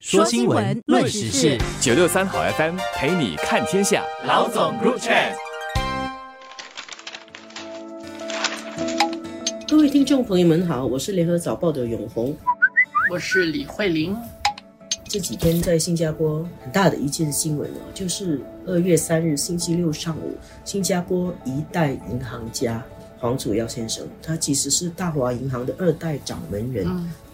说新闻，论时事，九六三好 FM 陪你看天下。老总 Group Chat，各位听众朋友们好，我是联合早报的永红。我是李慧玲。这几天在新加坡很大的一件新闻哦，就是二月三日星期六上午，新加坡一代银行家黄祖耀先生，他其实是大华银行的二代掌门人，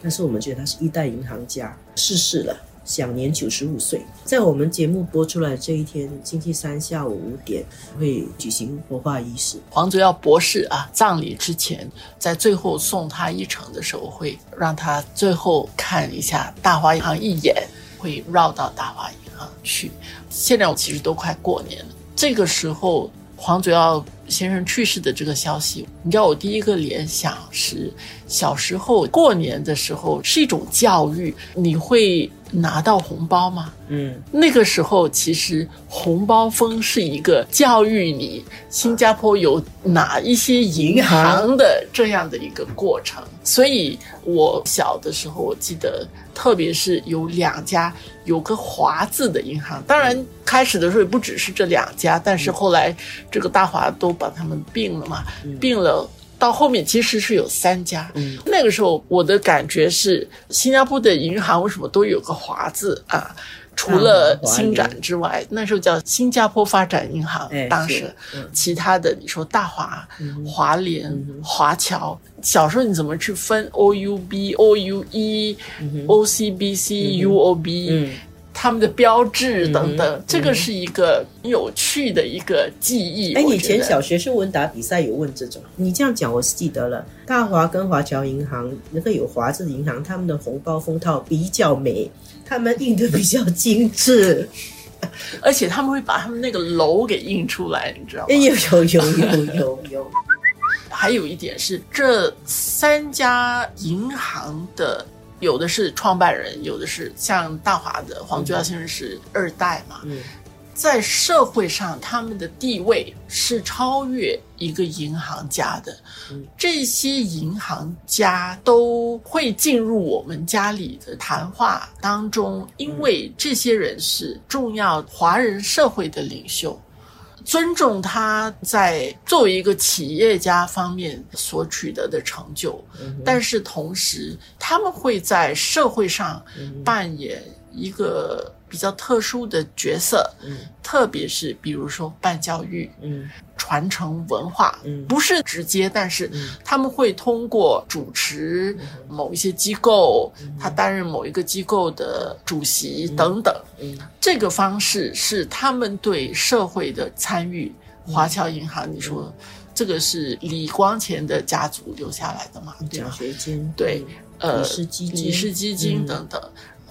但是我们觉得他是一代银行家，逝世了，享年九十五岁。在我们节目播出来这一天，星期三下午五点会举行火化仪式。黄祖耀博士啊，葬礼之前，在最后送他一程的时候，会让他最后看一下大华银行一眼，会绕到大华银行去。现在我其实都快过年了，这个时候黄祖耀先生去世的这个消息，你知道我第一个联想是小时候过年的时候是一种教育，你会拿到红包吗？嗯，那个时候其实红包风是一个教育你新加坡有哪一些银行的这样的一个过程，所以我小的时候我记得，特别是有两家有个华字的银行，当然开始的时候也不只是这两家，但是后来这个大华都把他们并了嘛，并了。到后面其实是有三家，嗯。那个时候我的感觉是，新加坡的银行为什么都有个华字啊？除了新展之外，那时候叫新加坡发展银行哎，当时嗯。其他的你说大华、华联、华侨，小时候你怎么去分？O U B、O U E、O C B C、U O B？嗯他们的标志等等，这个是一个有趣的一个记忆。哎，以前小学生问答比赛有问这种，你这样讲我是记得了。大华跟华侨银行那个有华字的银行，他们的红包封套比较美，他们印的比较精致。而且他们会把他们那个楼给印出来，你知道吗哎，？有有有有有有，还有一点是，这三家银行的有的是创办人，有的是像大华的黄居耀先生是二代嘛，嗯在社会上他们的地位是超越一个银行家的。这些银行家都会进入我们家里的谈话当中，因为这些人是重要华人社会的领袖。尊重他在作为一个企业家方面所取得的成就，但是同时他们会在社会上扮演一个比较特殊的角色，特别是比如说办教育，嗯传承文化，嗯。不是直接，但是他们会通过主持某一些机构，他担任某一个机构的主席等等，嗯。这个方式是他们对社会的参与。华侨银行，你说这个是李光前的家族留下来的嘛？奖？学金对，呃，李氏基金李氏基金嗯。等等。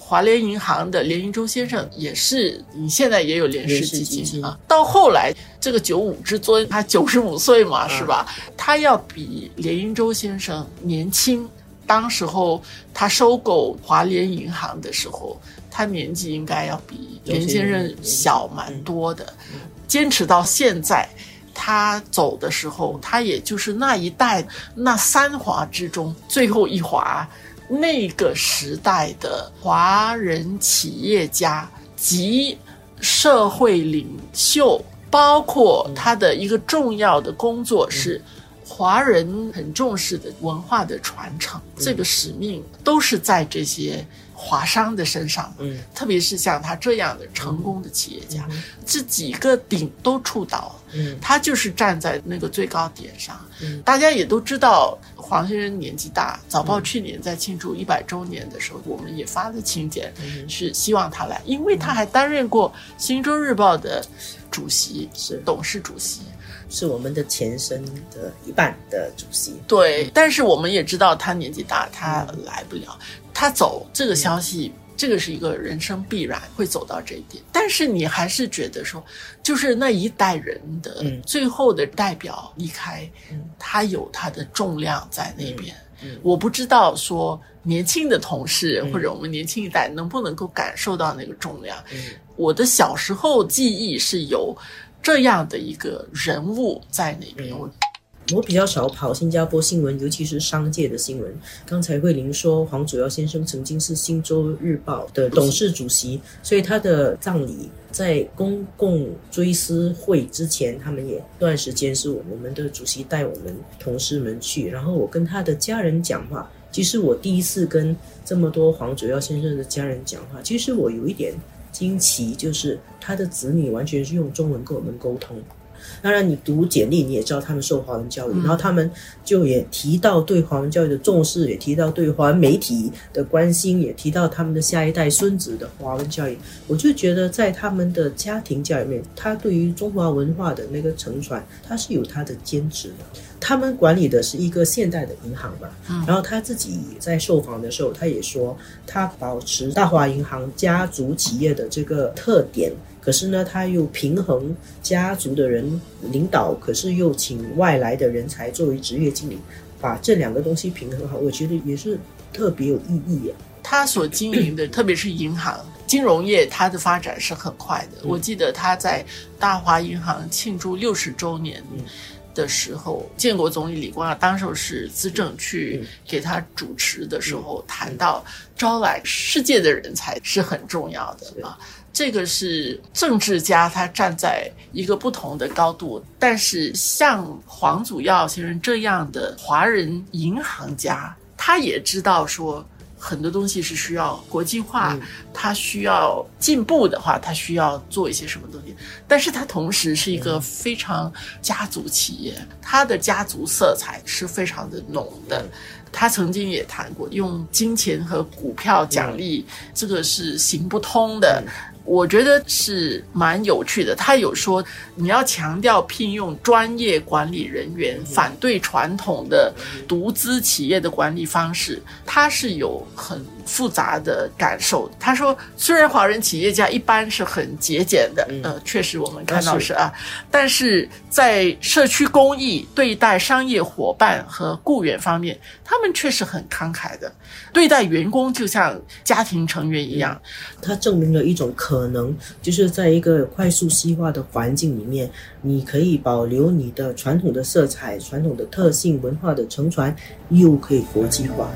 华联银行的连云洲先生也是，你现在也有联氏基金金啊。到后来，这个九五之尊，他九十五岁嘛，嗯是吧？他要比连云洲先生年轻。当时候他收购华联银行的时候，他年纪应该要比连先生小蛮多的。坚持到现在，他走的时候，他也就是那一代那三华之中最后一华，那个时代的华人企业家及社会领袖，包括他的一个重要的工作是。华人很重视的文化的传承，这个使命都是在这些华商的身上。嗯，特别是像他这样的成功的企业家，这几个顶都触到了。嗯他就是站在那个最高点上。嗯大家也都知道，黄先生年纪大。早报去年在庆祝一百周年的时候，我们也发了请柬，是希望他来，因为他还担任过《新洲日报》的主席，是董事主席。是我们的前身的一半的主席。对，但是我们也知道他年纪大，他来不了。他走这个消息，这个是一个人生必然会走到这一点。但是你还是觉得说，就是那一代人的嗯最后的代表离开，他有他的重量在那边。我不知道说年轻的同事或者我们年轻一代能不能够感受到那个重量。我的小时候记忆是有这样的一个人物在那边。我我比较少跑新加坡新闻，尤其是商界的新闻。刚才慧玲说，黄祖尧先生曾经是《新洲日报》的董事主席，所以他的葬礼在公共追思会之前，他们也段时间是我们的主席带我们同事们去，然后我跟他的家人讲话。其实我第一次跟这么多黄祖尧先生的家人讲话，其实我有一点惊奇，就是他的子女完全是用中文跟我们沟通。当然，你读简历，你也知道他们受华文教育，然后他们就也提到对华文教育的重视，也提到对华文媒体的关心，也提到他们的下一代孙子的华文教育。我就觉得，在他们的家庭教育里面，他对于中华文化的那个承传，他是有他的坚持的。他们管理的是一个现代的银行嘛，然后他自己在受访的时候，他也说，他保持大华银行家族企业的这个特点。可是呢，他又平衡家族的人领导，可是又请外来的人才作为职业经理，把这两个东西平衡好，我觉得也是特别有意义。他所经营的，特别是银行金融业，它的发展是很快的。我记得他在大华银行庆祝六十周年的时候，建国总理李光耀当时是资政去给他主持的时候，谈到招揽世界的人才是很重要的啊。这个是政治家，他站在一个不同的高度。但是像黄祖耀先生这样的华人银行家，他也知道说很多东西是需要国际化，他需要进步的话，他需要做一些什么东西。但是他同时是一个非常家族企业，他的家族色彩是非常的浓的。他曾经也谈过，用金钱和股票奖励，这个是行不通的。我觉得是蛮有趣的。他有说，你要强调聘用专业管理人员，反对传统的独资企业的管理方式。他是有很复杂的感受。他说，虽然华人企业家一般是很节俭的，呃，确实我们看到是啊，但是在社区公益、对待商业伙伴和雇员方面，他们确实很慷慨的，对待员工就像家庭成员一样。他证明了一种可。可能就是在一个快速西化的环境里面，你可以保留你的传统的色彩、传统的特性、文化的承传，又可以国际化。